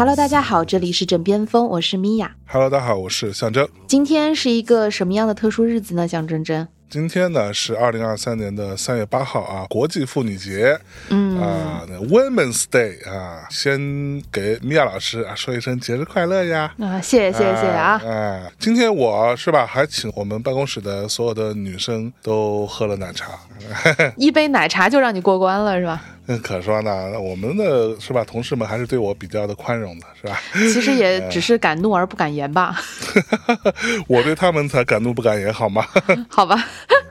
Hello，大家好，这里是枕边风，我是米娅。Hello，大家好，我是象征。今天是一个什么样的特殊日子呢？象征征，今天呢是二零二三年的三月八号啊，国际妇女节，嗯啊，Women's Day 啊，先给米娅老师啊说一声节日快乐呀！啊，谢谢谢谢啊，哎，今天我是吧，还请我们办公室的所有的女生都喝了奶茶。一杯奶茶就让你过关了是吧？嗯，可说呢，我们的是吧，同事们还是对我比较的宽容的，是吧？其实也只是敢怒而不敢言吧，我对他们才敢怒不敢言，好吗？好吧？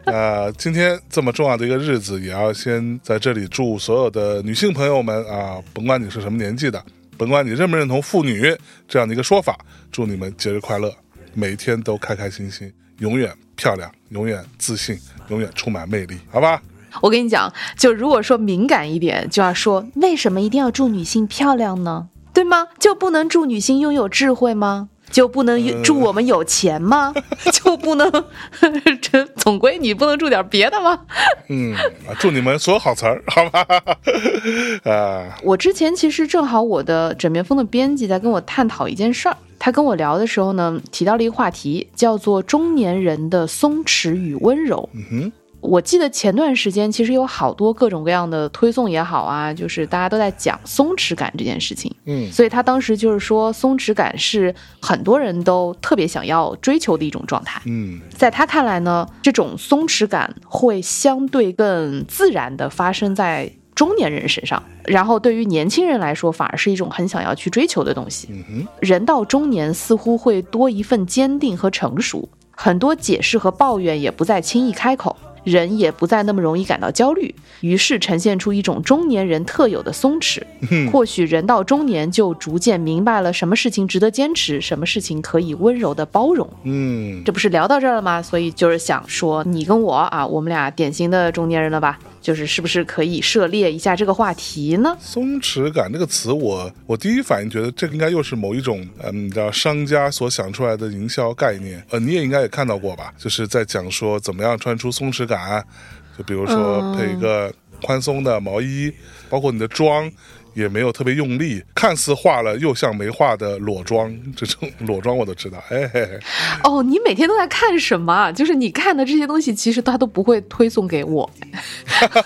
呃，今天这么重要的一个日子，也要先在这里祝所有的女性朋友们啊，甭管你是什么年纪的，甭管你认不认同“妇女”这样的一个说法，祝你们节日快乐，每一天都开开心心，永远漂亮，永远自信，永远充满魅力，好吧？我跟你讲，就如果说敏感一点，就要说为什么一定要祝女性漂亮呢？对吗？就不能祝女性拥有智慧吗？就不能祝我们有钱吗？就不能 这总归你不能祝点别的吗？嗯，啊祝你们所有好词儿，好吧？啊，我之前其实正好我的枕边风的编辑在跟我探讨一件事儿，他跟我聊的时候呢，提到了一个话题，叫做中年人的松弛与温柔。嗯哼，我记得前段时间其实有好多各种各样的推送也好啊，就是大家都在讲松弛感这件事情。嗯所以他当时就是说，松弛感是很多人都特别想要追求的一种状态。嗯在他看来呢，这种松弛感会相对更自然的发生在中年人身上，然后对于年轻人来说，反而是一种很想要去追求的东西。嗯哼，人到中年，似乎会多一份坚定和成熟，很多解释和抱怨也不再轻易开口。人也不再那么容易感到焦虑，于是呈现出一种中年人特有的松弛。或许人到中年就逐渐明白了什么事情值得坚持，什么事情可以温柔的包容。嗯这不是聊到这儿了吗？所以就是想说，你跟我啊，我们俩典型的中年人了吧？就是是不是可以涉猎一下这个话题呢？松弛感这个词我，我第一反应觉得这应该又是某一种，嗯，你知道商家所想出来的营销概念。呃，你也应该也看到过吧？就是在讲说怎么样穿出松弛感，就比如说配一个宽松的毛衣，包括你的妆。也没有特别用力，看似化了又像没化的裸妆，这种裸妆我都知道。哎嘿嘿，哦，你每天都在看什么啊？就是你看的这些东西，其实他都不会推送给我。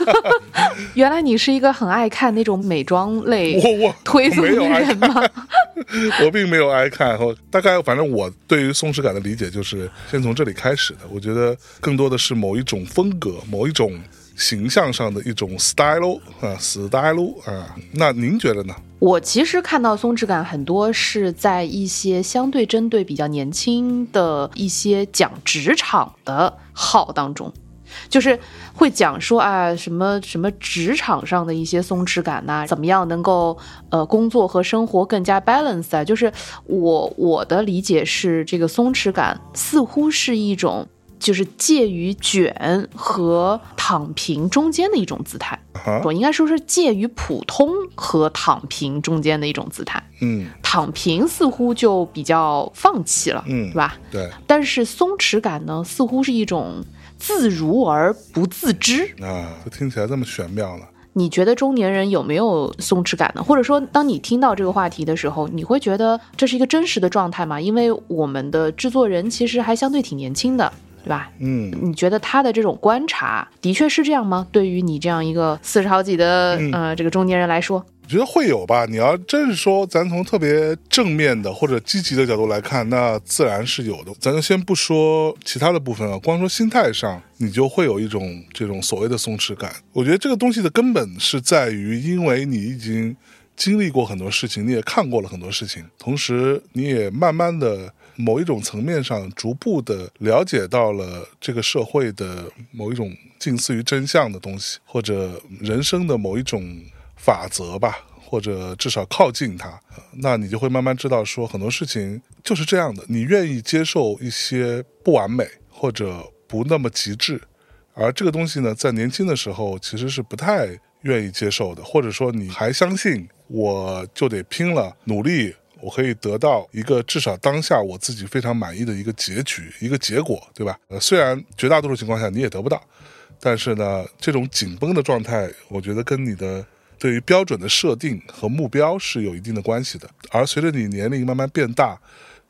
原来你是一个很爱看那种美妆类我我推送的人吗？我并没有爱看，我大概反正我对于松弛感的理解就是先从这里开始的。我觉得更多的是某一种风格，某一种形象上的一种 style 啊，style 啊。那您觉得呢？我其实看到松弛感很多是在一些相对针对比较年轻的一些讲职场的号当中，就是会讲说啊什么什么职场上的一些松弛感呐、怎么样能够呃工作和生活更加 balance 啊？就是我我的理解是，这个松弛感似乎是一种。就是介于卷和躺平中间的一种姿态，啊，我应该说是介于普通和躺平中间的一种姿态。嗯躺平似乎就比较放弃了，嗯对吧？对但是松弛感呢，似乎是一种自如而不自知。啊，就听起来这么玄妙了。你觉得中年人有没有松弛感呢？或者说，当你听到这个话题的时候，你会觉得这是一个真实的状态吗？因为我们的制作人其实还相对挺年轻的，对吧？嗯你觉得他的这种观察的确是这样吗？对于你这样一个四十好几的、呃这个中年人来说，我觉得会有吧。你要真是说，咱从特别正面的或者积极的角度来看，那自然是有的。咱就先不说其他的部分啊，光说心态上，你就会有一种这种所谓的松弛感。我觉得这个东西的根本是在于，因为你已经经历过很多事情，你也看过了很多事情，同时你也慢慢的。某一种层面上，逐步的了解到了这个社会的某一种近似于真相的东西，或者人生的某一种法则吧，或者至少靠近它，那你就会慢慢知道说很多事情就是这样的。你愿意接受一些不完美或者不那么极致，而这个东西呢，在年轻的时候其实是不太愿意接受的，或者说你还相信我就得拼了努力。我可以得到一个至少当下我自己非常满意的一个结局、一个结果，对吧？呃，虽然绝大多数情况下你也得不到，但是呢，这种紧绷的状态，我觉得跟你的对于标准的设定和目标是有一定的关系的。而随着你年龄慢慢变大，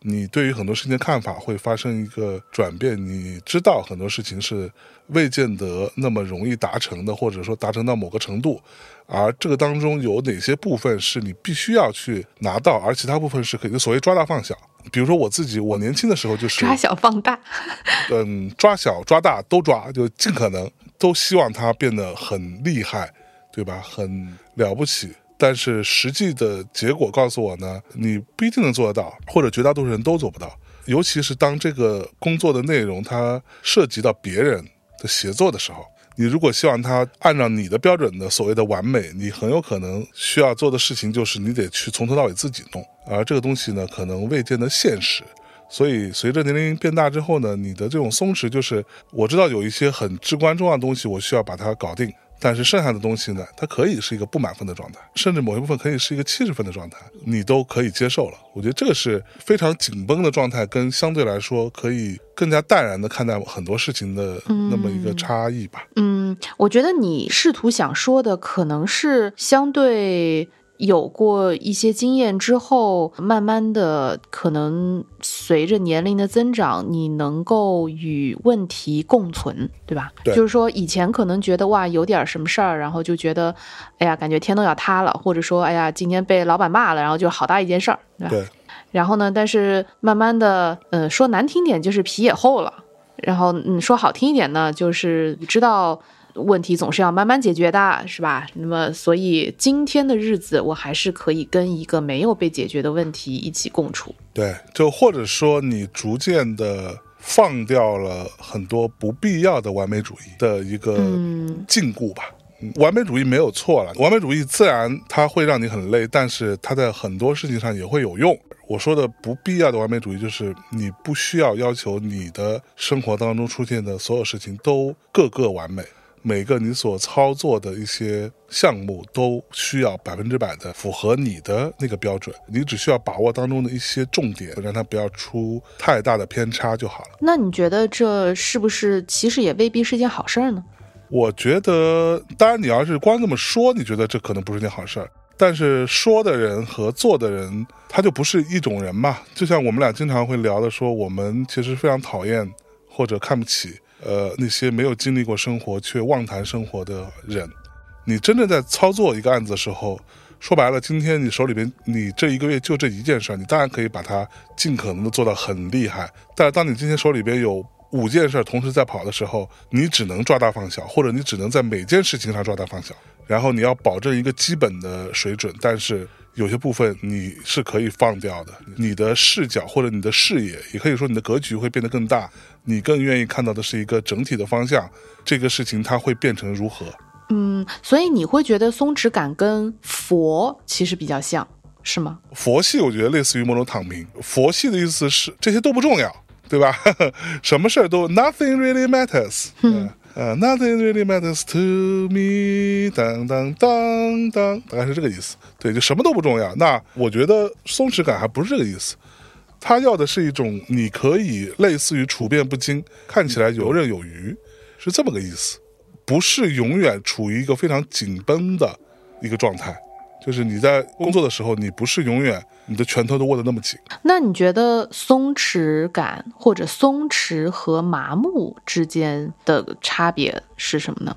你对于很多事情的看法会发生一个转变。你知道很多事情是未见得那么容易达成的，或者说达成到某个程度，而这个当中有哪些部分是你必须要去拿到，而其他部分是可以所谓抓大放小。比如说我自己，我年轻的时候就是抓小放大，嗯，抓小抓大都抓，就尽可能都希望它变得很厉害，对吧？很了不起。但是实际的结果告诉我呢，你不一定能做得到，或者绝大多数人都做不到。尤其是当这个工作的内容它涉及到别人的协作的时候，你如果希望他按照你的标准的所谓的完美，你很有可能需要做的事情就是你得去从头到尾自己弄，而这个东西呢，可能未见得现实。所以随着年龄变大之后呢，你的这种松弛就是我知道有一些很至关重要的东西，我需要把它搞定。但是剩下的东西呢，它可以是一个不满分的状态，甚至某一部分可以是一个七十分的状态，你都可以接受了。我觉得这个是非常紧绷的状态，跟相对来说可以更加淡然的看待很多事情的那么一个差异吧。嗯，我觉得你试图想说的可能是相对。有过一些经验之后，慢慢的可能随着年龄的增长，你能够与问题共存，对吧？对，就是说以前可能觉得哇有点什么事儿，然后就觉得，哎呀感觉天都要塌了，或者说哎呀今天被老板骂了，然后就好大一件事儿，对吧？对。然后呢，但是慢慢的，呃，说难听点就是皮也厚了，然后嗯说好听一点呢，就是知道。问题总是要慢慢解决的，是吧？那么，所以今天的日子，我还是可以跟一个没有被解决的问题一起共处。对，就或者说，你逐渐的放掉了很多不必要的完美主义的一个禁锢吧。完美主义没有错了，完美主义自然它会让你很累，但是它在很多事情上也会有用。我说的不必要的完美主义，就是你不需要要求你的生活当中出现的所有事情都个个完美。每个你所操作的一些项目都需要百分之百的符合你的那个标准，你只需要把握当中的一些重点，让它不要出太大的偏差就好了。那你觉得这是不是其实也未必是件好事儿呢？我觉得，当然你要是光这么说，你觉得这可能不是件好事儿，但是说的人和做的人他就不是一种人嘛。就像我们俩经常会聊的，说我们其实非常讨厌或者看不起。呃，那些没有经历过生活却妄谈生活的人，你真正在操作一个案子的时候，说白了，今天你手里边你这一个月就这一件事，你当然可以把它尽可能的做到很厉害。但当你今天手里边有五件事同时在跑的时候，你只能抓大放小，或者你只能在每件事情上抓大放小，然后你要保证一个基本的水准，但是。有些部分你是可以放掉的，你的视角或者你的视野，也可以说你的格局会变得更大，你更愿意看到的是一个整体的方向。这个事情它会变成如何？嗯，所以你会觉得松弛感跟佛其实比较像是吗？佛系我觉得类似于某种躺平，佛系的意思是这些都不重要，对吧？什么事儿都 nothing really matters。呃，Nothing really matters to me，当当当当，大概是这个意思。对，就什么都不重要。那我觉得松弛感还不是这个意思，他要的是一种你可以类似于处变不惊，看起来游刃有余，是这么个意思，不是永远处于一个非常紧绷的一个状态。就是你在工作的时候，你不是永远你的拳头都握得那么紧。那你觉得松弛感或者松弛和麻木之间的差别是什么呢？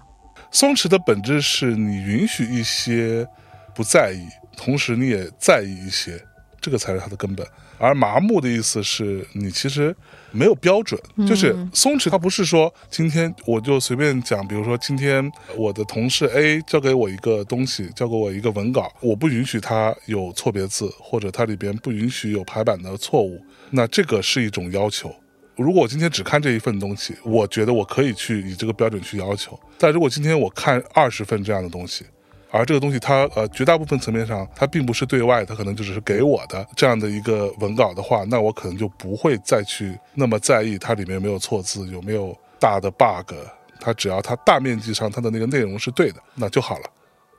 松弛的本质是你允许一些不在意，同时你也在意一些，这个才是它的根本。而麻木的意思是你其实没有标准，就是松弛。它不是说今天我就随便讲，比如说今天我的同事 A 交给我一个东西，交给我一个文稿，我不允许它有错别字，或者它里边不允许有排版的错误，那这个是一种要求。如果我今天只看这一份东西，我觉得我可以去以这个标准去要求。但如果今天我看二十份这样的东西，而这个东西，它呃，绝大部分层面上，它并不是对外，它可能就只是给我的这样的一个文稿的话，那我可能就不会再去那么在意它里面有没有错字，有没有大的 bug。它只要它大面积上它的那个内容是对的，那就好了，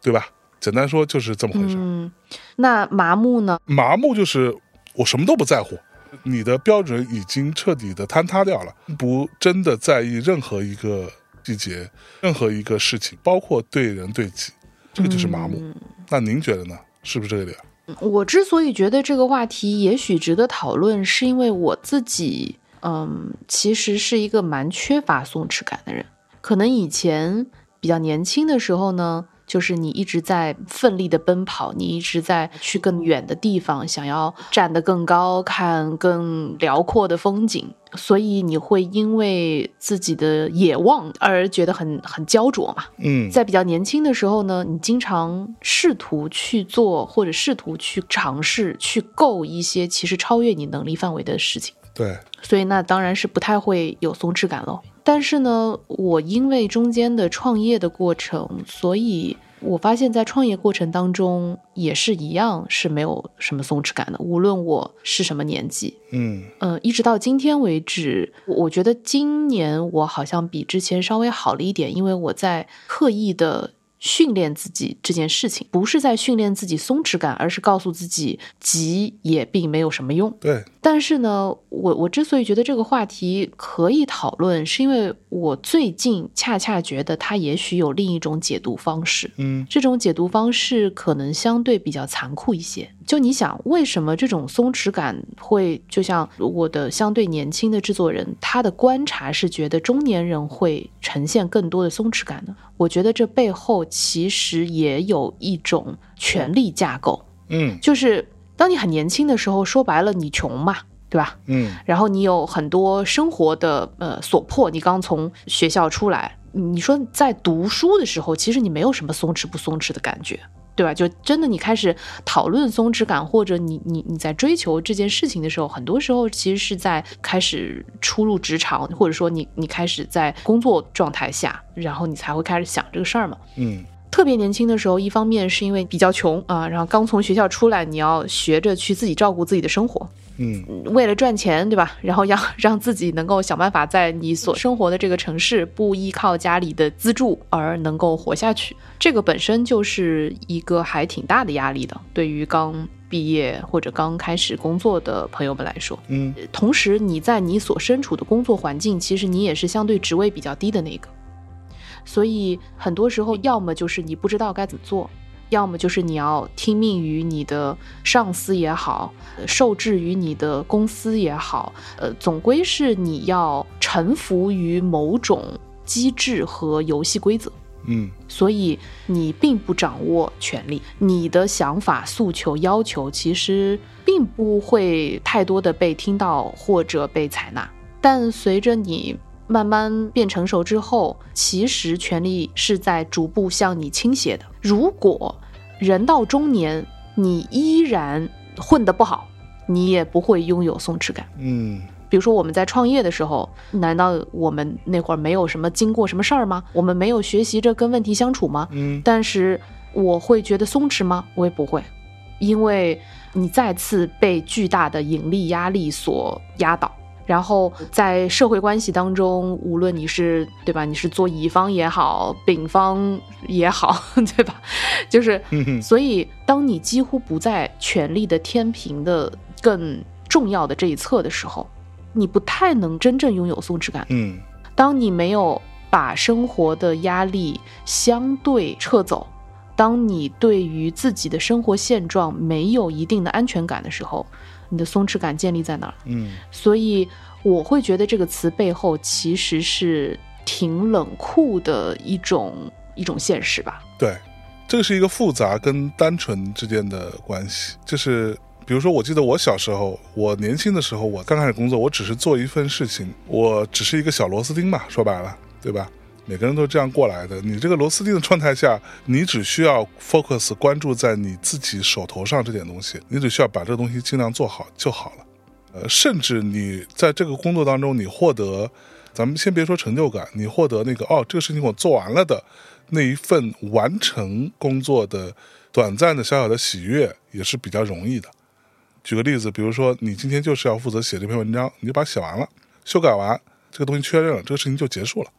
对吧？简单说就是这么回事。嗯，那麻木呢？麻木就是我什么都不在乎，你的标准已经彻底的坍塌掉了，不真的在意任何一个细节，任何一个事情，包括对人对己。这个就是麻木。那您觉得呢？是不是这个点？我之所以觉得这个话题也许值得讨论，是因为我自己，嗯，其实是一个蛮缺乏松弛感的人。可能以前比较年轻的时候呢。就是你一直在奋力的奔跑，你一直在去更远的地方，想要站得更高，看更辽阔的风景，所以你会因为自己的野望而觉得很很焦灼嘛。嗯，在比较年轻的时候呢，你经常试图去做或者试图去尝试去够一些其实超越你能力范围的事情。对，所以那当然是不太会有松弛感喽。但是呢，我因为中间的创业的过程，所以我发现，在创业过程当中也是一样，是没有什么松弛感的。无论我是什么年纪，嗯呃，一直到今天为止，我觉得今年我好像比之前稍微好了一点，因为我在刻意的。训练自己这件事情，不是在训练自己松弛感，而是告诉自己急也并没有什么用。对。但是呢，我我之所以觉得这个话题可以讨论，是因为我最近恰恰觉得它也许有另一种解读方式。嗯，这种解读方式可能相对比较残酷一些。就你想，为什么这种松弛感会就像我的相对年轻的制作人，他的观察是觉得中年人会呈现更多的松弛感呢？我觉得这背后其实也有一种权力架构。嗯，就是当你很年轻的时候，说白了，你穷嘛，对吧？嗯，然后你有很多生活的呃所迫，你刚从学校出来，你说在读书的时候，其实你没有什么松弛不松弛的感觉。对吧？就真的你开始讨论松弛感，或者你你你在追求这件事情的时候，很多时候其实是在开始初入职场，或者说你你开始在工作状态下，然后你才会开始想这个事儿嘛。嗯。特别年轻的时候，一方面是因为比较穷啊，然后刚从学校出来，你要学着去自己照顾自己的生活，嗯，为了赚钱，对吧？然后要 让自己能够想办法在你所生活的这个城市不依靠家里的资助而能够活下去，这个本身就是一个还挺大的压力的，对于刚毕业或者刚开始工作的朋友们来说，嗯，同时你在你所身处的工作环境，其实你也是相对职位比较低的那个。所以很多时候，要么就是你不知道该怎么做，要么就是你要听命于你的上司也好，受制于你的公司也好，呃，总归是你要臣服于某种机制和游戏规则。嗯，所以你并不掌握权力，你的想法、诉求、要求其实并不会太多的被听到或者被采纳。但随着你。慢慢变成熟之后，其实权力是在逐步向你倾斜的。如果人到中年，你依然混得不好，你也不会拥有松弛感。嗯，比如说我们在创业的时候，难道我们那会儿没有什么经过什么事儿吗？我们没有学习着跟问题相处吗？嗯，但是我会觉得松弛吗？我也不会，因为你再次被巨大的盈利压力所压倒。然后在社会关系当中，无论你是对吧，你是做乙方也好，丙方也好，对吧？就是，所以当你几乎不在权力的天平的更重要的这一侧的时候，你不太能真正拥有松弛感。嗯，当你没有把生活的压力相对撤走，当你对于自己的生活现状没有一定的安全感的时候。你的松弛感建立在哪儿？嗯，所以我会觉得这个词背后其实是挺冷酷的一种一种现实吧。对，这个是一个复杂跟单纯之间的关系。就是比如说，我记得我小时候，我年轻的时候，我刚开始工作，我只是做一份事情，我只是一个小螺丝钉嘛，说白了，对吧？每个人都这样过来的。你这个螺丝钉的状态下，你只需要 focus 关注在你自己手头上这点东西，你只需要把这个东西尽量做好就好了。呃，甚至你在这个工作当中，你获得，咱们先别说成就感，你获得那个哦，这个事情我做完了的那一份完成工作的短暂的小小的喜悦，也是比较容易的。举个例子，比如说你今天就是要负责写这篇文章，你就把它写完了，修改完，这个东西确认了，这个事情就结束了。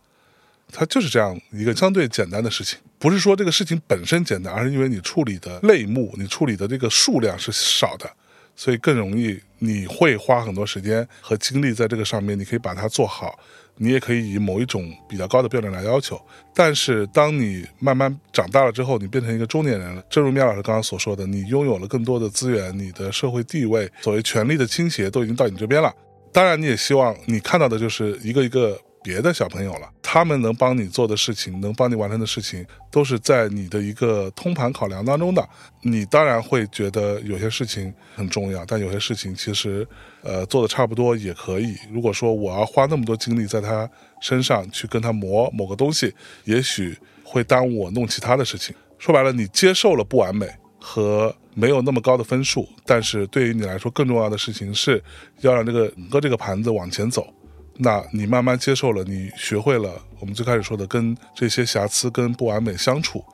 它就是这样一个相对简单的事情，不是说这个事情本身简单，而是因为你处理的类目、你处理的这个数量是少的，所以更容易你会花很多时间和精力在这个上面，你可以把它做好。你也可以以某一种比较高的标准来要求，但是当你慢慢长大了之后，你变成一个中年人了。正如苗老师刚刚所说的，你拥有了更多的资源，你的社会地位，所谓权力的倾斜都已经到你这边了。当然，你也希望你看到的就是一个一个。别的小朋友了，他们能帮你做的事情，能帮你完成的事情，都是在你的一个通盘考量当中的。你当然会觉得有些事情很重要，但有些事情其实，呃，做的差不多也可以。如果说我要花那么多精力在他身上去跟他磨某个东西，也许会耽误我弄其他的事情。说白了，你接受了不完美和没有那么高的分数，但是对于你来说，更重要的事情是要让这个整个这个盘子往前走。那你慢慢接受了，你学会了我们最开始说的跟这些瑕疵、跟不完美相处，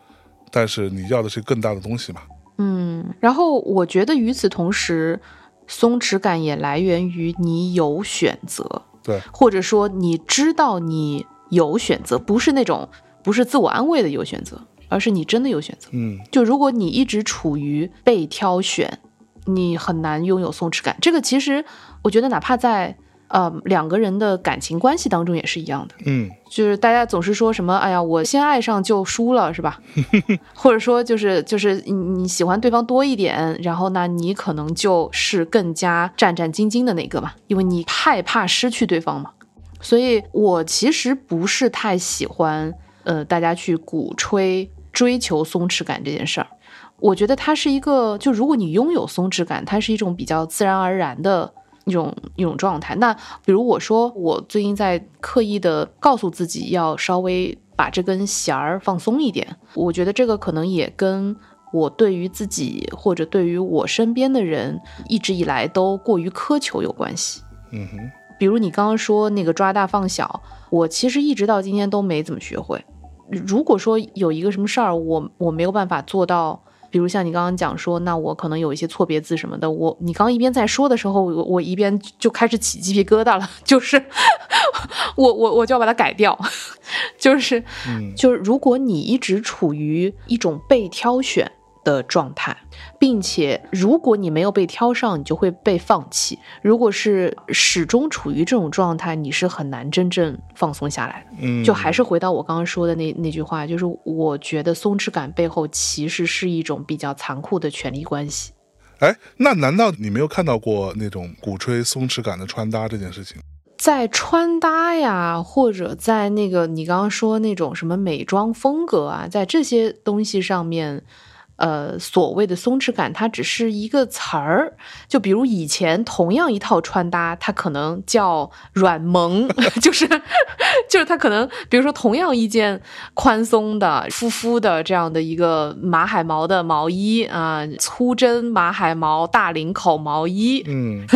但是你要的是更大的东西嘛？嗯，然后我觉得与此同时，松弛感也来源于你有选择，对，或者说你知道你有选择，不是那种不是自我安慰的有选择，而是你真的有选择。嗯，就如果你一直处于被挑选，你很难拥有松弛感。这个其实我觉得，哪怕在呃，两个人的感情关系当中也是一样的，嗯，就是大家总是说什么，哎呀，我先爱上就输了，是吧？或者说，就是就是你你喜欢对方多一点，然后呢，你可能就是更加战战兢兢的那个嘛，因为你害怕失去对方嘛。所以我其实不是太喜欢，呃，大家去鼓吹追求松弛感这件事儿。我觉得它是一个，就如果你拥有松弛感，它是一种比较自然而然的。一种一种状态。那比如我说，我最近在刻意的告诉自己要稍微把这根弦儿放松一点。我觉得这个可能也跟我对于自己或者对于我身边的人一直以来都过于苛求有关系。嗯哼。比如你刚刚说那个抓大放小，我其实一直到今天都没怎么学会。如果说有一个什么事儿，我我没有办法做到。比如像你刚刚讲说，那我可能有一些错别字什么的，我你刚一边在说的时候，我我一边就开始起鸡皮疙瘩了，就是我我我就要把它改掉，就是就是如果你一直处于一种被挑选。的状态，并且如果你没有被挑上，你就会被放弃。如果是始终处于这种状态，你是很难真正放松下来的。嗯，就还是回到我刚刚说的那那句话，就是我觉得松弛感背后其实是一种比较残酷的权力关系。哎，那难道你没有看到过那种鼓吹松弛感的穿搭这件事情？在穿搭呀，或者在那个你刚刚说那种什么美妆风格啊，在这些东西上面。呃，所谓的松弛感，它只是一个词儿。就比如以前同样一套穿搭，它可能叫软萌，就是就是它可能，比如说同样一件宽松的、肤肤的这样的一个马海毛的毛衣啊，粗针马海毛大领口毛衣，嗯，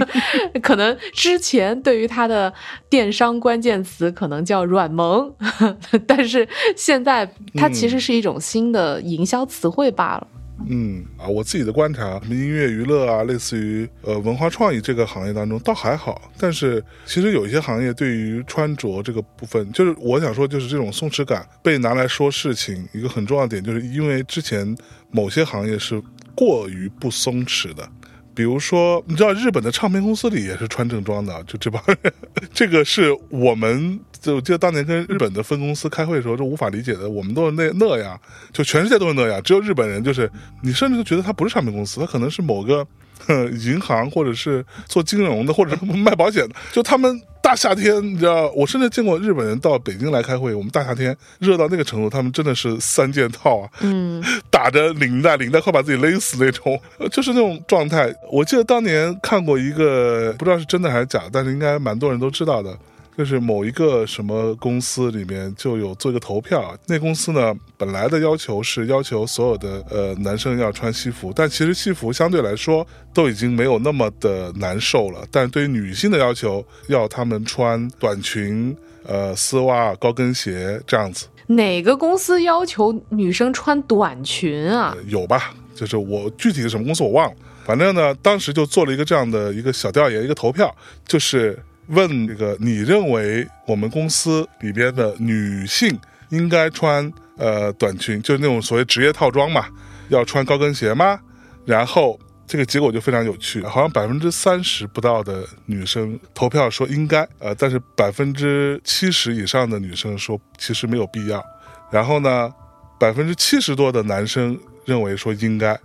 可能之前对于它的电商关键词可能叫软萌，但是现在它其实是一种新的营销词汇。罢了，嗯啊，我自己的观察，什么音乐娱乐啊，类似于呃文化创意这个行业当中倒还好，但是其实有一些行业对于穿着这个部分，就是我想说，就是这种松弛感被拿来说事情，一个很重要的点，就是因为之前某些行业是过于不松弛的。比如说，你知道日本的唱片公司里也是穿正装的，就这帮人，这个是我们就记得当年跟日本的分公司开会的时候就无法理解的。我们都是那那样，就全世界都是那样，只有日本人就是你甚至都觉得他不是唱片公司，他可能是某个 银行或者是做金融的或者卖保险的，就他们。大夏天，你知道，我甚至见过日本人到北京来开会。我们大夏天热到那个程度，他们真的是三件套啊，嗯，打着领带，领带快把自己勒死那种，就是那种状态。我记得当年看过一个，不知道是真的还是假的，但是应该蛮多人都知道的。就是某一个什么公司里面就有做一个投票，那公司呢本来的要求是要求所有的呃男生要穿西服，但其实西服相对来说都已经没有那么的难受了。但对于女性的要求，要他们穿短裙、呃丝袜、高跟鞋这样子。哪个公司要求女生穿短裙啊？有吧？就是我具体的什么公司我忘了，反正呢当时就做了一个这样的一个小调研，一个投票，就是。问这个，你认为我们公司里边的女性应该穿呃短裙，就是那种所谓职业套装嘛？要穿高跟鞋吗？然后这个结果就非常有趣，好像百分之三十不到的女生投票说应该，呃，但是百分之七十以上的女生说其实没有必要。然后呢，百分之七十多的男生认为说应该，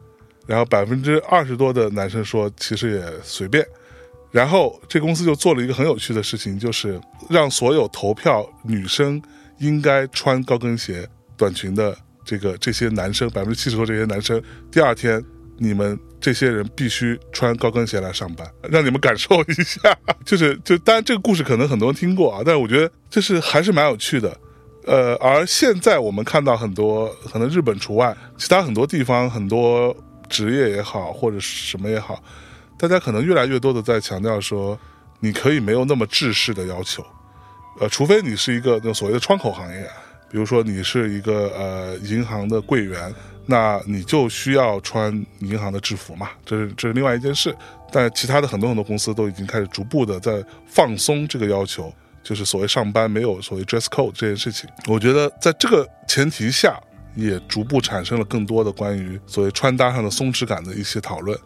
然后百分之二十多的男生说其实也随便。然后这公司就做了一个很有趣的事情，就是让所有投票女生应该穿高跟鞋、短裙的这个这些男生，百分之七十多这些男生，第二天你们这些人必须穿高跟鞋来上班，让你们感受一下。就是就当然这个故事可能很多人听过啊，但是我觉得这是还是蛮有趣的。呃，而现在我们看到很多，可能日本除外，其他很多地方很多职业也好，或者什么也好。大家可能越来越多的在强调说，你可以没有那么制式的要求，呃，除非你是一个那所谓的窗口行业，比如说你是一个呃银行的柜员，那你就需要穿银行的制服嘛，这是这是另外一件事。但其他的很多很多公司都已经开始逐步的在放松这个要求，就是所谓上班没有所谓 dress code 这件事情。我觉得在这个前提下，也逐步产生了更多的关于所谓穿搭上的松弛感的一些讨论。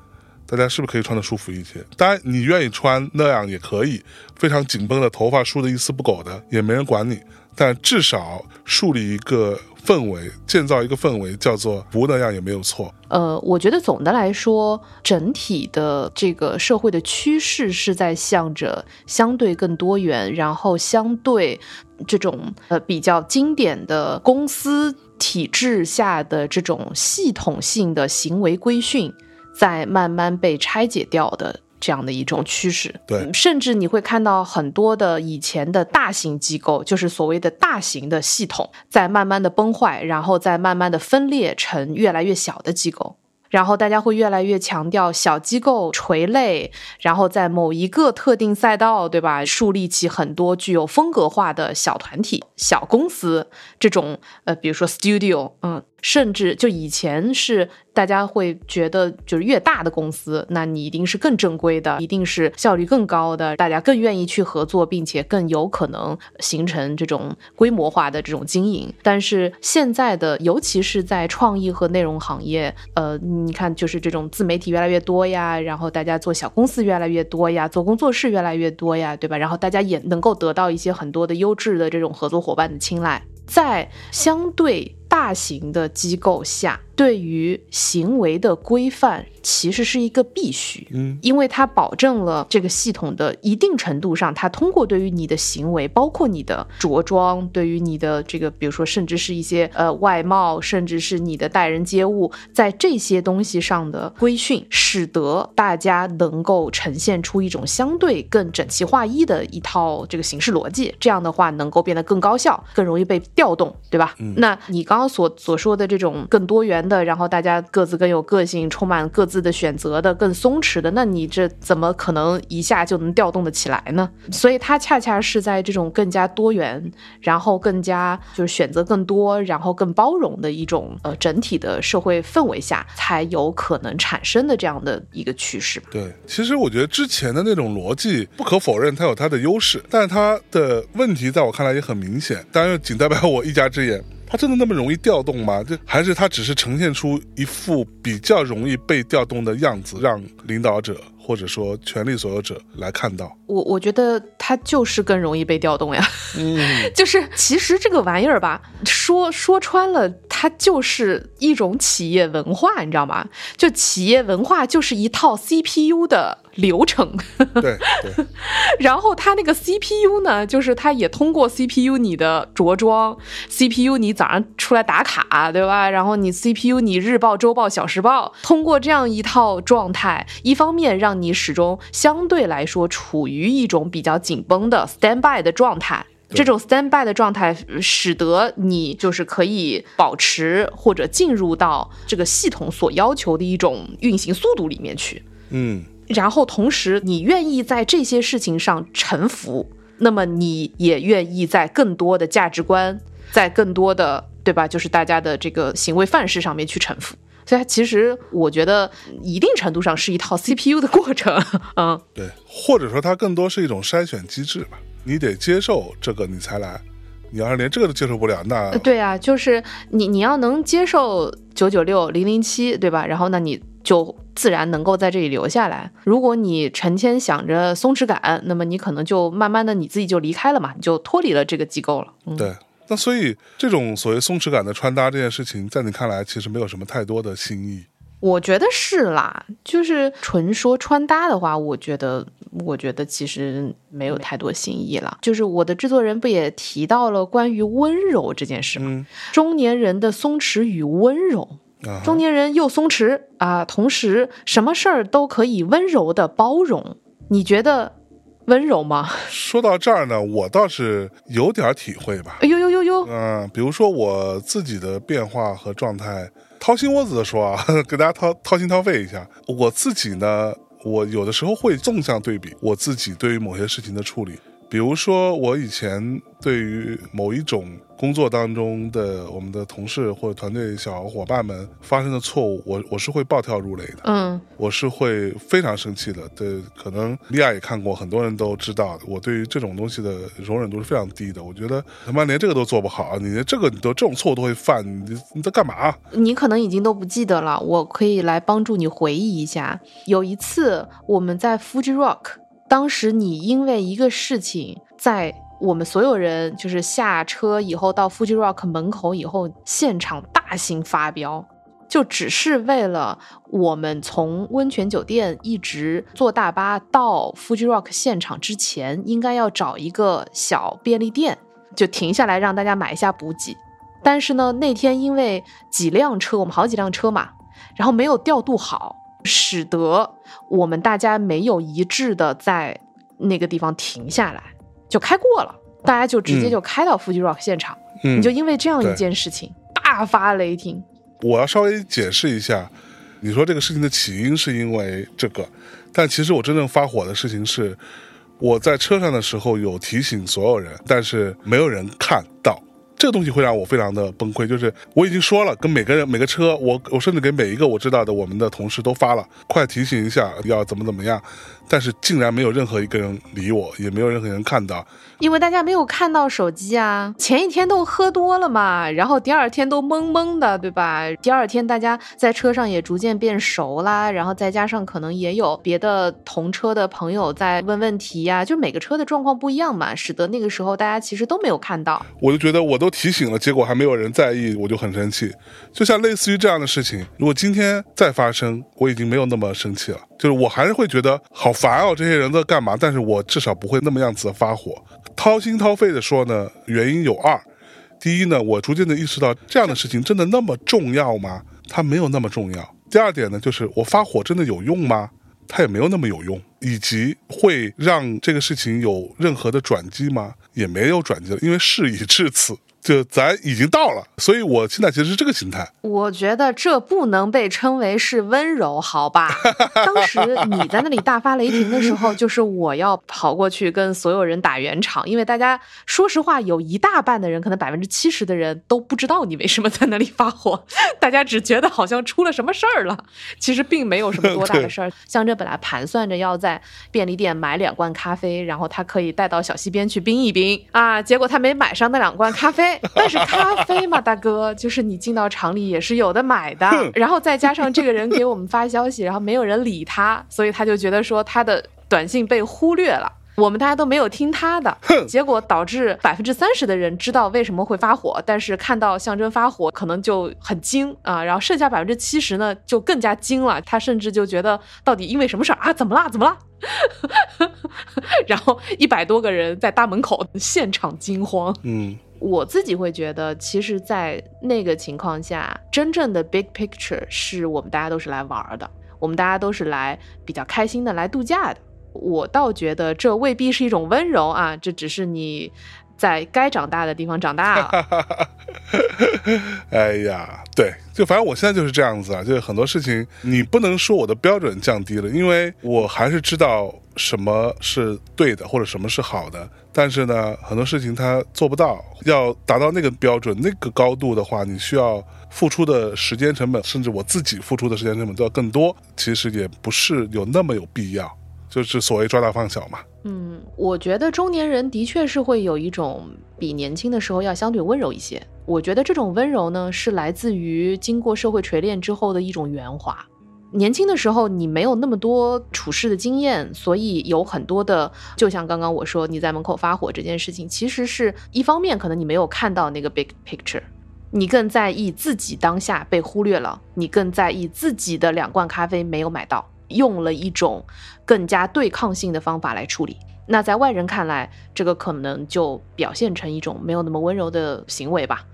大家是不是可以穿的舒服一些？当然，你愿意穿那样也可以，非常紧绷的头发梳的一丝不苟的，也没人管你。但至少树立一个氛围，建造一个氛围，叫做不那样也没有错。呃，我觉得总的来说，整体的这个社会的趋势是在向着相对更多元，然后相对这种呃比较经典的公司体制下的这种系统性的行为规训。在慢慢被拆解掉的这样的一种趋势，对，甚至你会看到很多的以前的大型机构，就是所谓的大型的系统，在慢慢的崩坏，然后再慢慢的分裂成越来越小的机构。然后大家会越来越强调小机构垂类，然后在某一个特定赛道，对吧？树立起很多具有风格化的小团体、小公司这种，呃，比如说 studio，嗯，甚至就以前是。大家会觉得，就是越大的公司，那你一定是更正规的，一定是效率更高的，大家更愿意去合作，并且更有可能形成这种规模化的这种经营。但是现在的，尤其是在创意和内容行业，呃，你看，就是这种自媒体越来越多呀，然后大家做小公司越来越多呀，做工作室越来越多呀，对吧？然后大家也能够得到一些很多的优质的这种合作伙伴的青睐，在相对。大型的机构下，对于行为的规范其实是一个必须，嗯，因为它保证了这个系统的一定程度上，它通过对于你的行为，包括你的着装，对于你的这个，比如说，甚至是一些呃外貌，甚至是你的待人接物，在这些东西上的规训，使得大家能够呈现出一种相对更整齐划一的一套这个形式逻辑，这样的话能够变得更高效，更容易被调动，对吧？嗯，那你刚刚。所所说的这种更多元的，然后大家各自更有个性，充满各自的选择的，更松弛的，那你这怎么可能一下就能调动的起来呢？所以它恰恰是在这种更加多元，然后更加就是选择更多，然后更包容的一种呃整体的社会氛围下，才有可能产生的这样的一个趋势。对，其实我觉得之前的那种逻辑不可否认，它有它的优势，但是它的问题在我看来也很明显，当然仅代表我一家之言。它真的那么容易调动吗？这还是它只是呈现出一副比较容易被调动的样子，让领导者或者说权力所有者来看到。我我觉得它就是更容易被调动呀。嗯，就是其实这个玩意儿吧，说说穿了，它就是一种企业文化，你知道吗？就企业文化就是一套 CPU 的。流程，对对，然后它那个 CPU 呢，就是它也通过 CPU 你的着装，CPU 你早上出来打卡，对吧？然后你 CPU 你日报、周报、小时报，通过这样一套状态，一方面让你始终相对来说处于一种比较紧绷的 standby 的状态，这种 standby 的状态使得你就是可以保持或者进入到这个系统所要求的一种运行速度里面去，嗯。然后同时，你愿意在这些事情上臣服，那么你也愿意在更多的价值观，在更多的对吧？就是大家的这个行为范式上面去臣服。所以，其实我觉得一定程度上是一套 CPU 的过程。嗯，对，或者说它更多是一种筛选机制吧。你得接受这个，你才来。你要是连这个都接受不了，那对啊，就是你你要能接受九九六零零七，对吧？然后那你。就自然能够在这里留下来。如果你成天想着松弛感，那么你可能就慢慢的你自己就离开了嘛，你就脱离了这个机构了。嗯，对。那所以这种所谓松弛感的穿搭这件事情，在你看来其实没有什么太多的新意。我觉得是啦，就是纯说穿搭的话，我觉得，我觉得其实没有太多新意了。就是我的制作人不也提到了关于温柔这件事吗？中年人的松弛与温柔，中年人又松弛啊，同时什么事儿都可以温柔的包容。你觉得温柔吗？说到这儿呢，我倒是有点体会吧。哎呦呦呦呦，嗯，比如说我自己的变化和状态。掏心窝子的说啊，给大家掏掏心掏肺一下。我自己呢，我有的时候会纵向对比我自己对于某些事情的处理。比如说，我以前对于某一种工作当中的我们的同事或者团队小伙伴们发生的错误，我我是会暴跳如雷的，嗯，我是会非常生气的。对，可能利亚也看过，很多人都知道，我对于这种东西的容忍度是非常低的。我觉得他妈连这个都做不好，你连这个你都这种错误都会犯，你你在干嘛？你可能已经都不记得了，我可以来帮助你回忆一下。有一次我们在 Fuji Rock。当时你因为一个事情，在我们所有人就是下车以后到 Fuji Rock 门口以后，现场大型发飙，就只是为了我们从温泉酒店一直坐大巴到 Fuji Rock 现场之前，应该要找一个小便利店，就停下来让大家买一下补给。但是呢，那天因为几辆车，我们好几辆车嘛，然后没有调度好。使得我们大家没有一致的在那个地方停下来，就开过了，大家就直接就开到 Fuji Rock 现场。嗯你就因为这样一件事情大发雷霆。我要稍微解释一下，你说这个事情的起因是因为这个，但其实我真正发火的事情是，我在车上的时候有提醒所有人，但是没有人看到。这个东西会让我非常的崩溃，就是我已经说了，跟每个人每个车，我我甚至给每一个我知道的我们的同事都发了，快提醒一下要怎么怎么样，但是竟然没有任何一个人理我，也没有任何人看到。因为大家没有看到手机啊，前一天都喝多了嘛，然后第二天都懵懵的，对吧？第二天大家在车上也逐渐变熟啦，然后再加上可能也有别的同车的朋友在问问题呀，就每个车的状况不一样嘛，使得那个时候大家其实都没有看到。我就觉得我都提醒了，结果还没有人在意，我就很生气。就像类似于这样的事情，如果今天再发生，我已经没有那么生气了，就是我还是会觉得好烦哦，这些人在干嘛？但是我至少不会那么样子发火。掏心掏肺的说呢，原因有二。第一呢，我逐渐的意识到这样的事情真的那么重要吗？它没有那么重要。第二点呢，就是我发火真的有用吗？它也没有那么有用。以及会让这个事情有任何的转机吗？也没有转机了，因为事已至此。就咱已经到了，所以我现在其实是这个心态。我觉得这不能被称为是温柔，好吧？当时你在那里大发雷霆的时候，就是我要跑过去跟所有人打圆场，因为大家说实话，有一大半的人，可能百分之七十的人都不知道你为什么在那里发火，大家只觉得好像出了什么事儿了，其实并没有什么多大的事儿。像这本来盘算着要在便利店买两罐咖啡，然后他可以带到小溪边去冰一冰啊，结果他没买上那两罐咖啡。但是咖啡嘛，大哥，就是你进到厂里也是有的买的。然后再加上这个人给我们发消息，然后没有人理他，所以他就觉得说他的短信被忽略了，我们大家都没有听他的，结果导致百分之三十的人知道为什么会发火，但是看到象征发火可能就很惊啊，然后剩下百分之七十呢就更加惊了，他甚至就觉得到底因为什么事儿啊？怎么啦？怎么啦？然后一百多个人在大门口现场惊慌，嗯。我自己会觉得，其实，在那个情况下，真正的 big picture 是我们大家都是来玩的，我们大家都是来比较开心的，来度假的。我倒觉得这未必是一种温柔啊，这只是你在该长大的地方长大了。哎呀，对，就反正我现在就是这样子啊，就是很多事情你不能说我的标准降低了，因为我还是知道。什么是对的，或者什么是好的？但是呢，很多事情他做不到。要达到那个标准、那个高度的话，你需要付出的时间成本，甚至我自己付出的时间成本都要更多。其实也不是有那么有必要，就是所谓抓大放小嘛。嗯，我觉得中年人的确是会有一种比年轻的时候要相对温柔一些。我觉得这种温柔呢，是来自于经过社会锤炼之后的一种圆滑。年轻的时候你没有那么多处事的经验，所以有很多的，就像刚刚我说你在门口发火这件事情，其实是一方面可能你没有看到那个 big picture，你更在意自己当下被忽略了，你更在意自己的两罐咖啡没有买到，用了一种更加对抗性的方法来处理。那在外人看来，这个可能就表现成一种没有那么温柔的行为吧。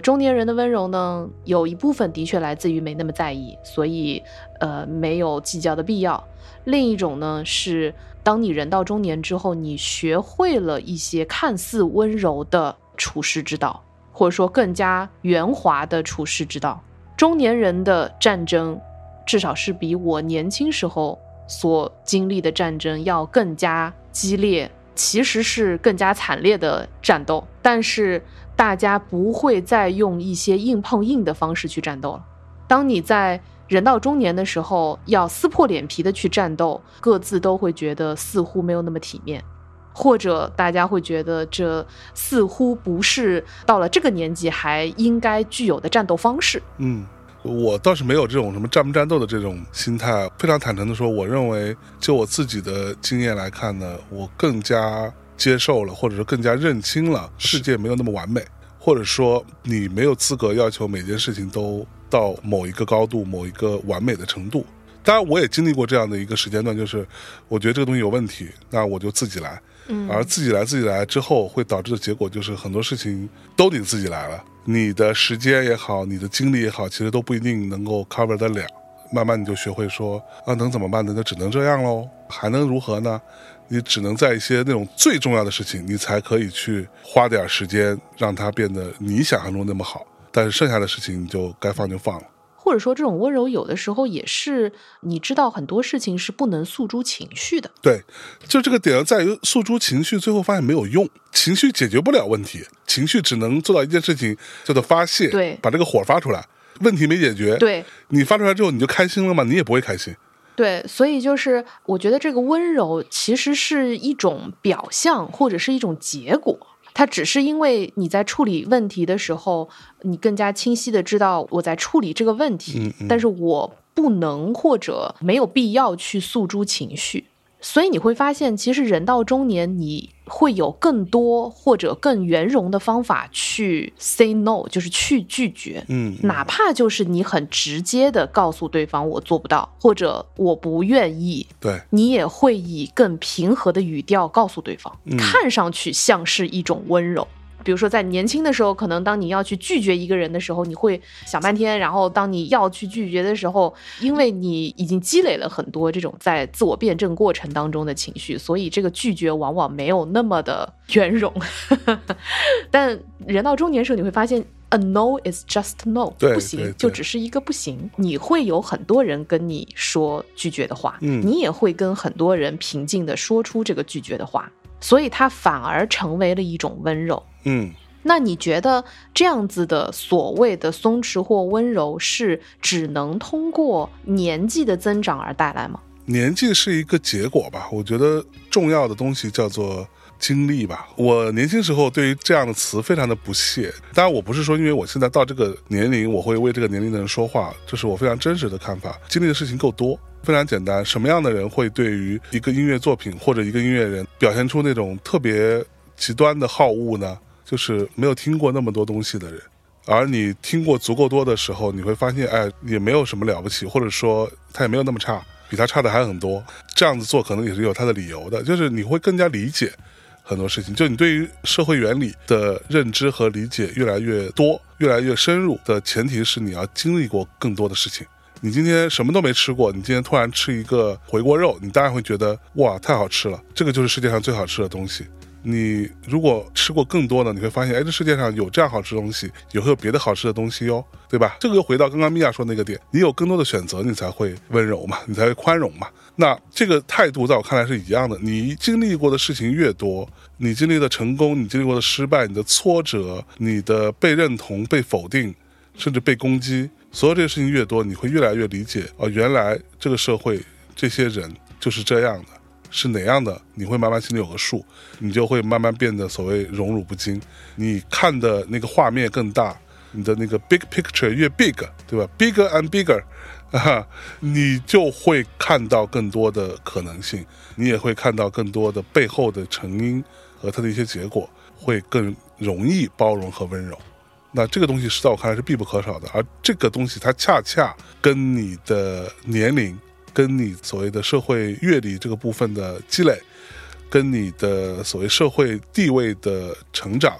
中年人的温柔呢，有一部分的确来自于没那么在意，所以呃没有计较的必要。另一种呢是，当你人到中年之后，你学会了一些看似温柔的处世之道，或者说更加圆滑的处世之道。中年人的战争，至少是比我年轻时候所经历的战争要更加激烈，其实是更加惨烈的战斗，但是。大家不会再用一些硬碰硬的方式去战斗了。当你在人到中年的时候，要撕破脸皮的去战斗，各自都会觉得似乎没有那么体面，或者大家会觉得这似乎不是到了这个年纪还应该具有的战斗方式。嗯，我倒是没有这种什么战不战斗的这种心态。非常坦诚的说，我认为就我自己的经验来看呢，我更加。接受了，或者说更加认清了世界没有那么完美，或者说你没有资格要求每件事情都到某一个高度、某一个完美的程度。当然，我也经历过这样的一个时间段，就是我觉得这个东西有问题，那我就自己来。嗯，而自己来、自己来之后，会导致的结果就是很多事情都得自己来了。你的时间也好，你的精力也好，其实都不一定能够 cover 得了。慢慢你就学会说啊，能怎么办呢？那只能这样喽，还能如何呢？你只能在一些那种最重要的事情，你才可以去花点时间，让它变得你想象中那么好。但是剩下的事情，你就该放就放了。或者说，这种温柔有的时候也是你知道很多事情是不能诉诸情绪的。对，就这个点在于诉诸情绪，最后发现没有用，情绪解决不了问题，情绪只能做到一件事情，叫做发泄，对，把这个火发出来，问题没解决。对，你发出来之后，你就开心了吗？你也不会开心。对，所以就是我觉得这个温柔其实是一种表象或者是一种结果，它只是因为你在处理问题的时候，你更加清晰的知道我在处理这个问题，但是我不能或者没有必要去诉诸情绪。所以你会发现，其实人到中年，你会有更多或者更圆融的方法去 say no，就是去拒绝。嗯，哪怕就是你很直接的告诉对方我做不到，或者我不愿意，对你也会以更平和的语调告诉对方，看上去像是一种温柔。比如说，在年轻的时候，可能当你要去拒绝一个人的时候，你会想半天；然后当你要去拒绝的时候，因为你已经积累了很多这种在自我辩证过程当中的情绪，所以这个拒绝往往没有那么的 圆融。但人到中年时候，你会发现，a no is just no，不行就只是一个不行。你会有很多人跟你说拒绝的话，你也会跟很多人平静的说出这个拒绝的话。所以它反而成为了一种温柔。嗯，那你觉得这样子的所谓的松弛或温柔，是只能通过年纪的增长而带来吗？年纪是一个结果吧。我觉得重要的东西叫做经历吧。我年轻时候对于这样的词非常的不屑。当然，我不是说因为我现在到这个年龄，我会为这个年龄的人说话，这是我非常真实的看法。经历的事情够多。非常简单，什么样的人会对于一个音乐作品或者一个音乐人表现出那种特别极端的好恶呢？就是没有听过那么多东西的人，而你听过足够多的时候，你会发现，哎，也没有什么了不起，或者说他也没有那么差，比他差的还很多。这样子做可能也是有他的理由的，就是你会更加理解很多事情，就你对于社会原理的认知和理解越来越多、越来越深入的前提是你要经历过更多的事情。你今天什么都没吃过，你今天突然吃一个回锅肉，你当然会觉得哇，太好吃了，这个就是世界上最好吃的东西。你如果吃过更多的，你会发现，哎，这世界上有这样好吃的东西，也会有别的好吃的东西哟，对吧？这个又回到刚刚米娅说那个点，你有更多的选择，你才会温柔嘛，你才会宽容嘛。那这个态度在我看来是一样的。你经历过的事情越多，你经历的成功，你经历过的失败，你的挫折，你的被认同、被否定，甚至被攻击。所有这些事情越多，你会越来越理解哦，原来这个社会这些人就是这样的，是哪样的？你会慢慢心里有个数，你就会慢慢变得所谓荣辱不惊。你看的那个画面更大，你的那个 big picture 越 big，对吧？bigger and bigger，啊，你就会看到更多的可能性，你也会看到更多的背后的成因和它的一些结果，会更容易包容和温柔。那这个东西是在我看来是必不可少的，而这个东西它恰恰跟你的年龄、跟你所谓的社会阅历这个部分的积累，跟你的所谓社会地位的成长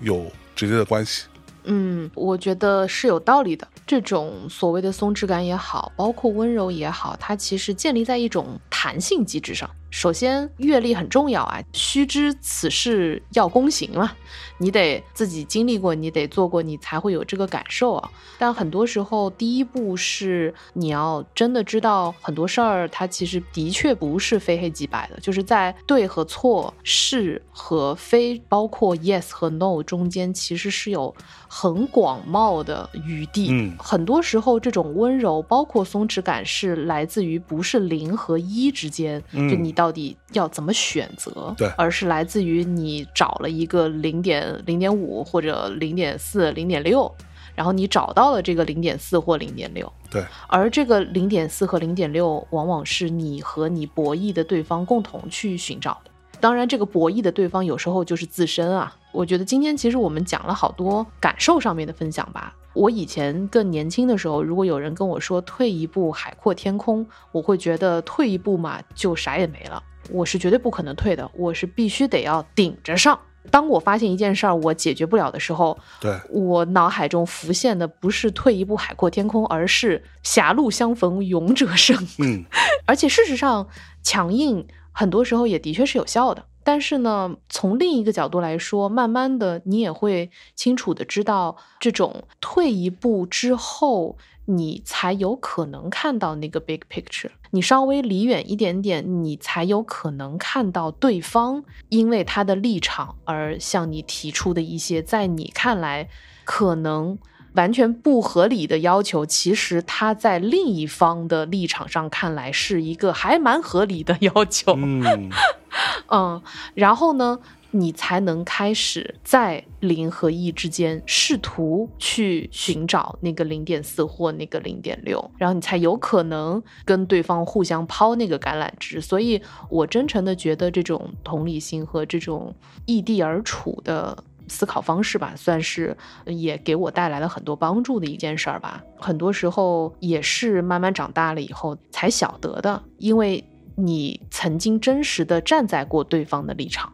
有直接的关系。嗯，我觉得是有道理的。这种所谓的松弛感也好，包括温柔也好，它其实建立在一种弹性机制上。首先，阅历很重要啊，须知此事要躬行嘛，你得自己经历过，你得做过，你才会有这个感受啊。但很多时候，第一步是你要真的知道很多事儿，它其实的确不是非黑即白的，就是在对和错、是和非，包括 yes 和 no 中间，其实是有很广袤的余地。嗯很多时候，这种温柔，包括松弛感，是来自于不是零和一之间，嗯就你到底要怎么选择，对而是来自于你找了一个零点零点五或者零点四、零点六，然后你找到了这个零点四或零点六，对，而这个零点四和零点六，往往是你和你博弈的对方共同去寻找的。当然，这个博弈的对方有时候就是自身啊。我觉得今天其实我们讲了好多感受上面的分享吧。我以前更年轻的时候，如果有人跟我说退一步海阔天空，我会觉得退一步嘛就啥也没了。我是绝对不可能退的，我是必须得要顶着上。当我发现一件事儿我解决不了的时候，对，我脑海中浮现的不是退一步海阔天空，而是狭路相逢勇者胜。嗯，而且事实上，强硬很多时候也的确是有效的。但是呢，从另一个角度来说，慢慢的你也会清楚的知道，这种退一步之后，你才有可能看到那个 big picture。你稍微离远一点点，你才有可能看到对方因为他的立场而向你提出的一些在你看来可能完全不合理的要求，其实他在另一方的立场上看来是一个还蛮合理的 要求。嗯，嗯，然后呢，你才能开始在零和一之间试图去寻找那个零点四或那个零点六，然后你才有可能跟对方互相抛那个橄榄枝。所以我真诚的觉得这种同理心和这种异地而处的。思考方式吧，算是也给我带来了很多帮助的一件事儿吧。很多时候也是慢慢长大了以后才晓得的，因为你曾经真实的站在过对方的立场，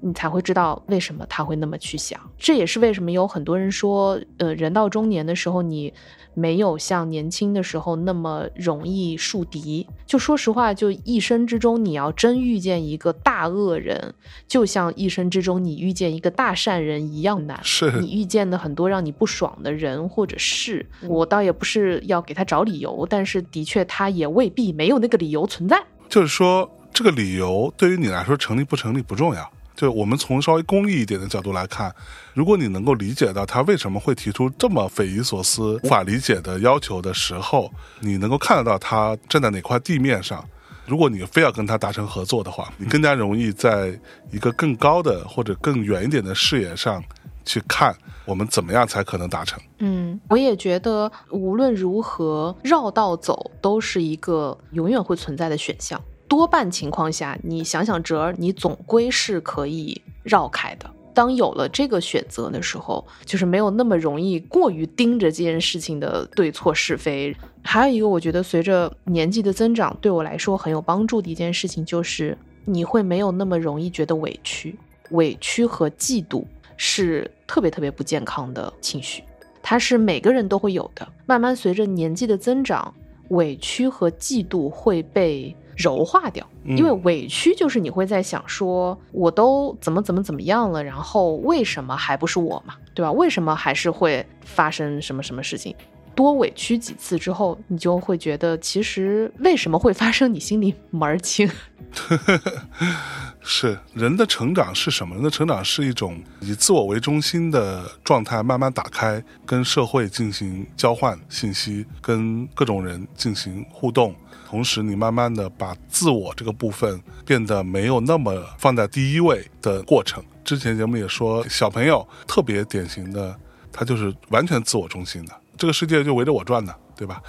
你才会知道为什么他会那么去想。这也是为什么有很多人说，呃，人到中年的时候，你没有像年轻的时候那么容易树敌。就说实话，就一生之中，你要真遇见一个大恶人，就像一生之中你遇见一个大善人一样难。是你遇见的很多让你不爽的人或者事，我倒也不是要给他找理由，但是的确他也未必没有那个理由存在。就是说这个理由对于你来说成立不成立不重要。就我们从稍微功利一点的角度来看，如果你能够理解到他为什么会提出这么匪夷所思、无法理解的要求的时候，你能够看得到他站在哪块地面上。如果你非要跟他达成合作的话，你更加容易在一个更高的或者更远一点的视野上去看我们怎么样才可能达成。嗯，我也觉得无论如何绕道走都是一个永远会存在的选项。多半情况下，你想想辙儿，你总归是可以绕开的。当有了这个选择的时候，就是没有那么容易过于盯着这件事情的对错是非。还有一个，我觉得随着年纪的增长，对我来说很有帮助的一件事情，就是你会没有那么容易觉得委屈。委屈和嫉妒是特别特别不健康的情绪，它是每个人都会有的。慢慢随着年纪的增长，委屈和嫉妒会被柔化掉，因为委屈就是你会在想说，我都怎么怎么怎么样了，然后为什么还不是我嘛，对吧？为什么还是会发生什么什么事情？多委屈几次之后，你就会觉得，其实为什么会发生，你心里门儿清。是人的成长是什么？人的成长是一种以自我为中心的状态慢慢打开，跟社会进行交换信息，跟各种人进行互动。同时，你慢慢的把自我这个部分变得没有那么放在第一位的过程。之前节目也说，小朋友特别典型的他就是完全自我中心的，这个世界就围着我转的，对吧？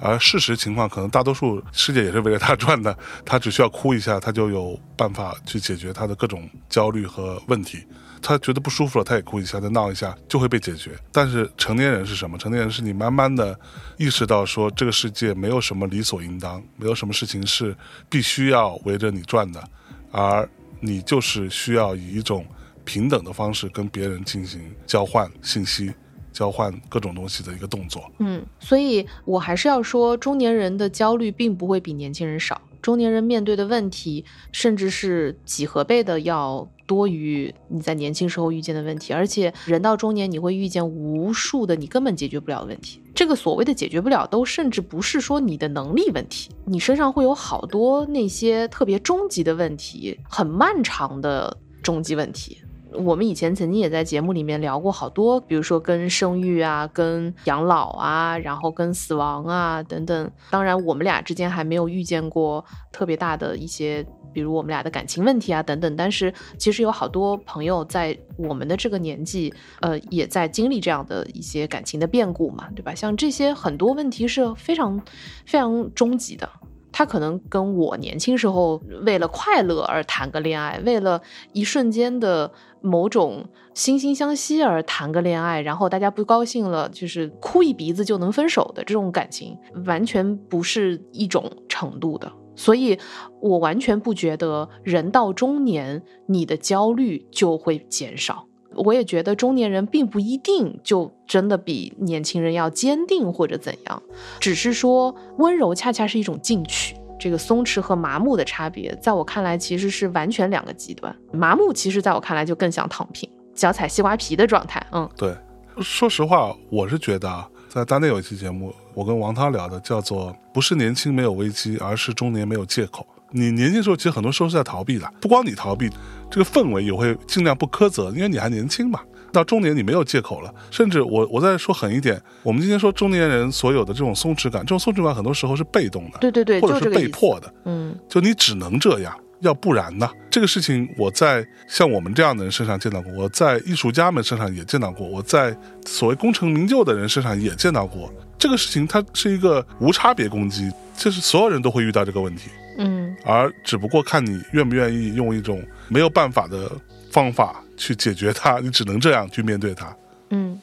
而事实情况可能大多数世界也是围着他转的，他只需要哭一下，他就有办法去解决他的各种焦虑和问题。他觉得不舒服了，他也哭一下，再闹一下就会被解决。但是成年人是什么？成年人是你慢慢的意识到说，这个世界没有什么理所应当，没有什么事情是必须要围着你转的，而你就是需要以一种平等的方式跟别人进行交换信息。交换各种东西的一个动作。嗯，所以我还是要说，中年人的焦虑并不会比年轻人少。中年人面对的问题，甚至是几何倍的要多于你在年轻时候遇见的问题。而且，人到中年，你会遇见无数的你根本解决不了的问题。这个所谓的解决不了，都甚至不是说你的能力问题，你身上会有好多那些特别终极的问题，很漫长的终极问题。我们以前曾经也在节目里面聊过好多，比如说跟生育啊、跟养老啊，然后跟死亡啊等等。当然，我们俩之间还没有遇见过特别大的一些，比如我们俩的感情问题啊等等。但是，其实有好多朋友在我们的这个年纪，呃，也在经历这样的一些感情的变故嘛，对吧？像这些很多问题是非常非常终极的。他可能跟我年轻时候为了快乐而谈个恋爱，为了一瞬间的某种惺惺相惜而谈个恋爱，然后大家不高兴了，就是哭一鼻子就能分手的这种感情，完全不是一种程度的。所以我完全不觉得人到中年，你的焦虑就会减少。我也觉得中年人并不一定就真的比年轻人要坚定或者怎样，只是说温柔恰恰是一种进取。这个松弛和麻木的差别，在我看来其实是完全两个极端。麻木其实在我看来就更像躺平、脚踩西瓜皮的状态。嗯，对。说实话，我是觉得啊，在大内有一期节目，我跟王涛聊的叫做“不是年轻没有危机，而是中年没有借口”。你年轻时候其实很多时候是在逃避的，不光你逃避。这个氛围也会尽量不苛责，因为你还年轻嘛。到中年你没有借口了，甚至我我再说狠一点，我们今天说中年人所有的这种松弛感，这种松弛感很多时候是被动的，对对对，或者是被迫的，嗯，就你只能这样，要不然呢？这个事情我在像我们这样的人身上见到过，我在艺术家们身上也见到过，我在所谓功成名就的人身上也见到过。这个事情它是一个无差别攻击，就是所有人都会遇到这个问题。嗯，而只不过看你愿不愿意用一种没有办法的方法去解决它，你只能这样去面对它。嗯，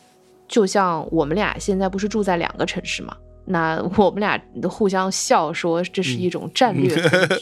就像我们俩现在不是住在两个城市吗？那我们俩互相笑说这是一种战略分居。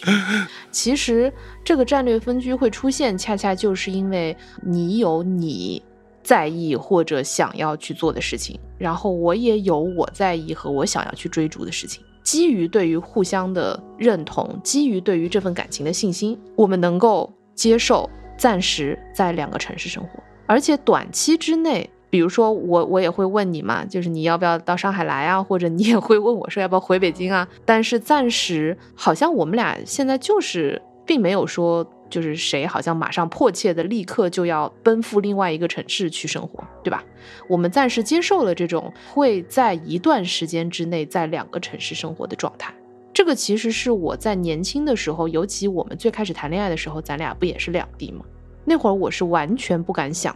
其实这个战略分居会出现，恰恰就是因为你有你在意或者想要去做的事情，然后我也有我在意和我想要去追逐的事情。基于对于互相的认同，基于对于这份感情的信心，我们能够接受暂时在两个城市生活，而且短期之内，比如说我我也会问你嘛，就是你要不要到上海来啊，或者你也会问我说要不要回北京啊，但是暂时好像我们俩现在就是并没有说。就是谁好像马上迫切的立刻就要奔赴另外一个城市去生活，对吧？我们暂时接受了这种会在一段时间之内在两个城市生活的状态。这个其实是我在年轻的时候，尤其我们最开始谈恋爱的时候，咱俩不也是两地吗？那会儿我是完全不敢想。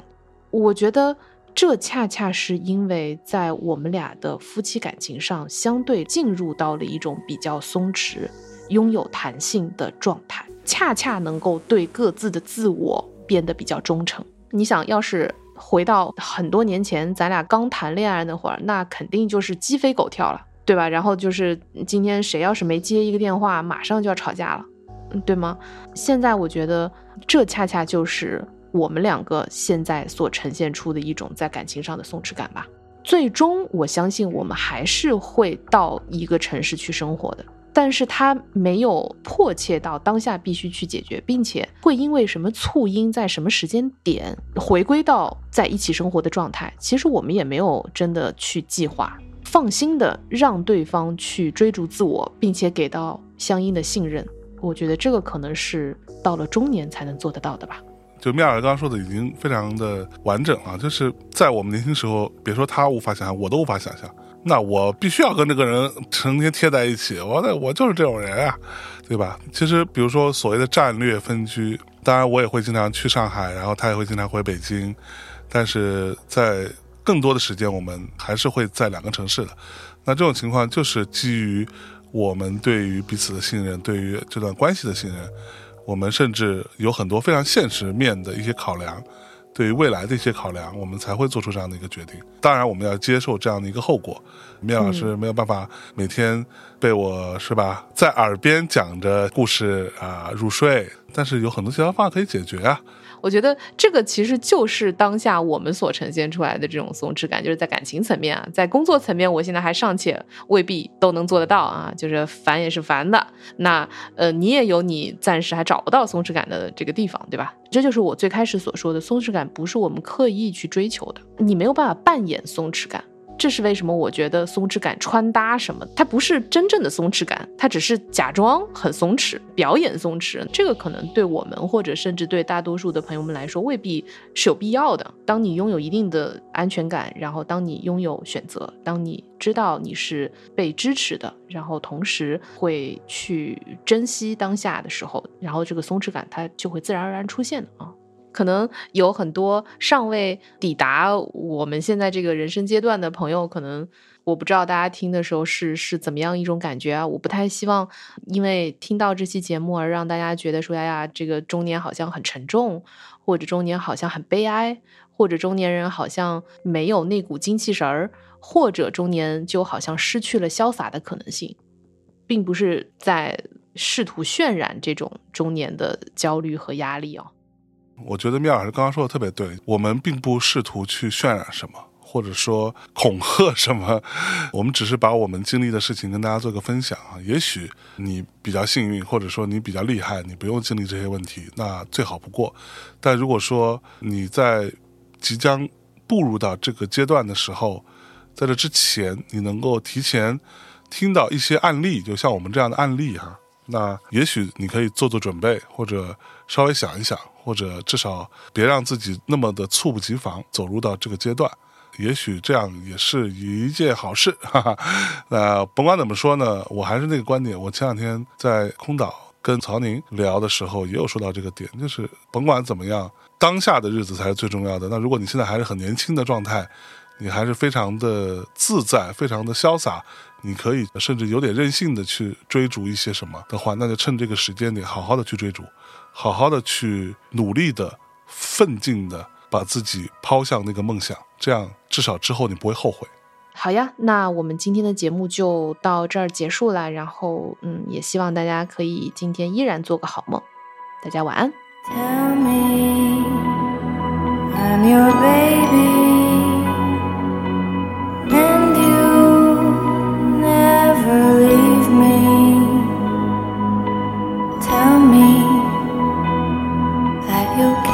我觉得这恰恰是因为在我们俩的夫妻感情上，相对进入到了一种比较松弛、拥有弹性的状态。恰恰能够对各自的自我变得比较忠诚。你想要是回到很多年前，咱俩刚谈恋爱那会儿，那肯定就是鸡飞狗跳了，对吧？然后就是今天谁要是没接一个电话，马上就要吵架了，对吗？现在我觉得这恰恰就是我们两个现在所呈现出的一种在感情上的松弛感吧。最终，我相信我们还是会到一个城市去生活的。但是他没有迫切到当下必须去解决，并且会因为什么促因在什么时间点回归到在一起生活的状态。其实我们也没有真的去计划，放心的让对方去追逐自我，并且给到相应的信任。我觉得这个可能是到了中年才能做得到的吧。就妙儿刚刚说的已经非常的完整了，就是在我们年轻时候，别说他无法想象，我都无法想象。那我必须要跟这个人成天贴在一起，我那我就是这种人啊，对吧？其实，比如说所谓的战略分居，当然我也会经常去上海，然后他也会经常回北京，但是在更多的时间我们还是会在两个城市的。那这种情况就是基于我们对于彼此的信任，对于这段关系的信任，我们甚至有很多非常现实面的一些考量。对于未来的一些考量，我们才会做出这样的一个决定。当然，我们要接受这样的一个后果。面老师没有办法每天被我是吧，在耳边讲着故事啊入睡，但是有很多其他方法可以解决啊。我觉得这个其实就是当下我们所呈现出来的这种松弛感，就是在感情层面啊，在工作层面，我现在还尚且未必都能做得到啊，就是烦也是烦的。那呃，你也有你暂时还找不到松弛感的这个地方，对吧？这就是我最开始所说的，松弛感不是我们刻意去追求的，你没有办法扮演松弛感。这是为什么？我觉得松弛感穿搭什么，它不是真正的松弛感，它只是假装很松弛，表演松弛。这个可能对我们，或者甚至对大多数的朋友们来说，未必是有必要的。当你拥有一定的安全感，然后当你拥有选择，当你知道你是被支持的，然后同时会去珍惜当下的时候，然后这个松弛感它就会自然而然出现的啊。可能有很多尚未抵达我们现在这个人生阶段的朋友，可能我不知道大家听的时候是是怎么样一种感觉啊！我不太希望因为听到这期节目而让大家觉得说呀呀，这个中年好像很沉重，或者中年好像很悲哀，或者中年人好像没有那股精气神儿，或者中年就好像失去了潇洒的可能性，并不是在试图渲染这种中年的焦虑和压力哦。我觉得米老师刚刚说的特别对，我们并不试图去渲染什么，或者说恐吓什么，我们只是把我们经历的事情跟大家做个分享啊。也许你比较幸运，或者说你比较厉害，你不用经历这些问题，那最好不过。但如果说你在即将步入到这个阶段的时候，在这之前，你能够提前听到一些案例，就像我们这样的案例哈，那也许你可以做做准备，或者稍微想一想。或者至少别让自己那么的猝不及防走入到这个阶段，也许这样也是一件好事。哈哈。那甭管怎么说呢，我还是那个观点。我前两天在空岛跟曹宁聊的时候，也有说到这个点，就是甭管怎么样，当下的日子才是最重要的。那如果你现在还是很年轻的状态，你还是非常的自在，非常的潇洒，你可以甚至有点任性的去追逐一些什么的话，那就趁这个时间点好好的去追逐。好好的去努力的奋进的把自己抛向那个梦想这样至少之后你不会后悔。好呀那我们今天的节目就到这儿结束了然后嗯也希望大家可以今天依然做个好梦。大家晚安。Tell me are your baby. And you never leave me. you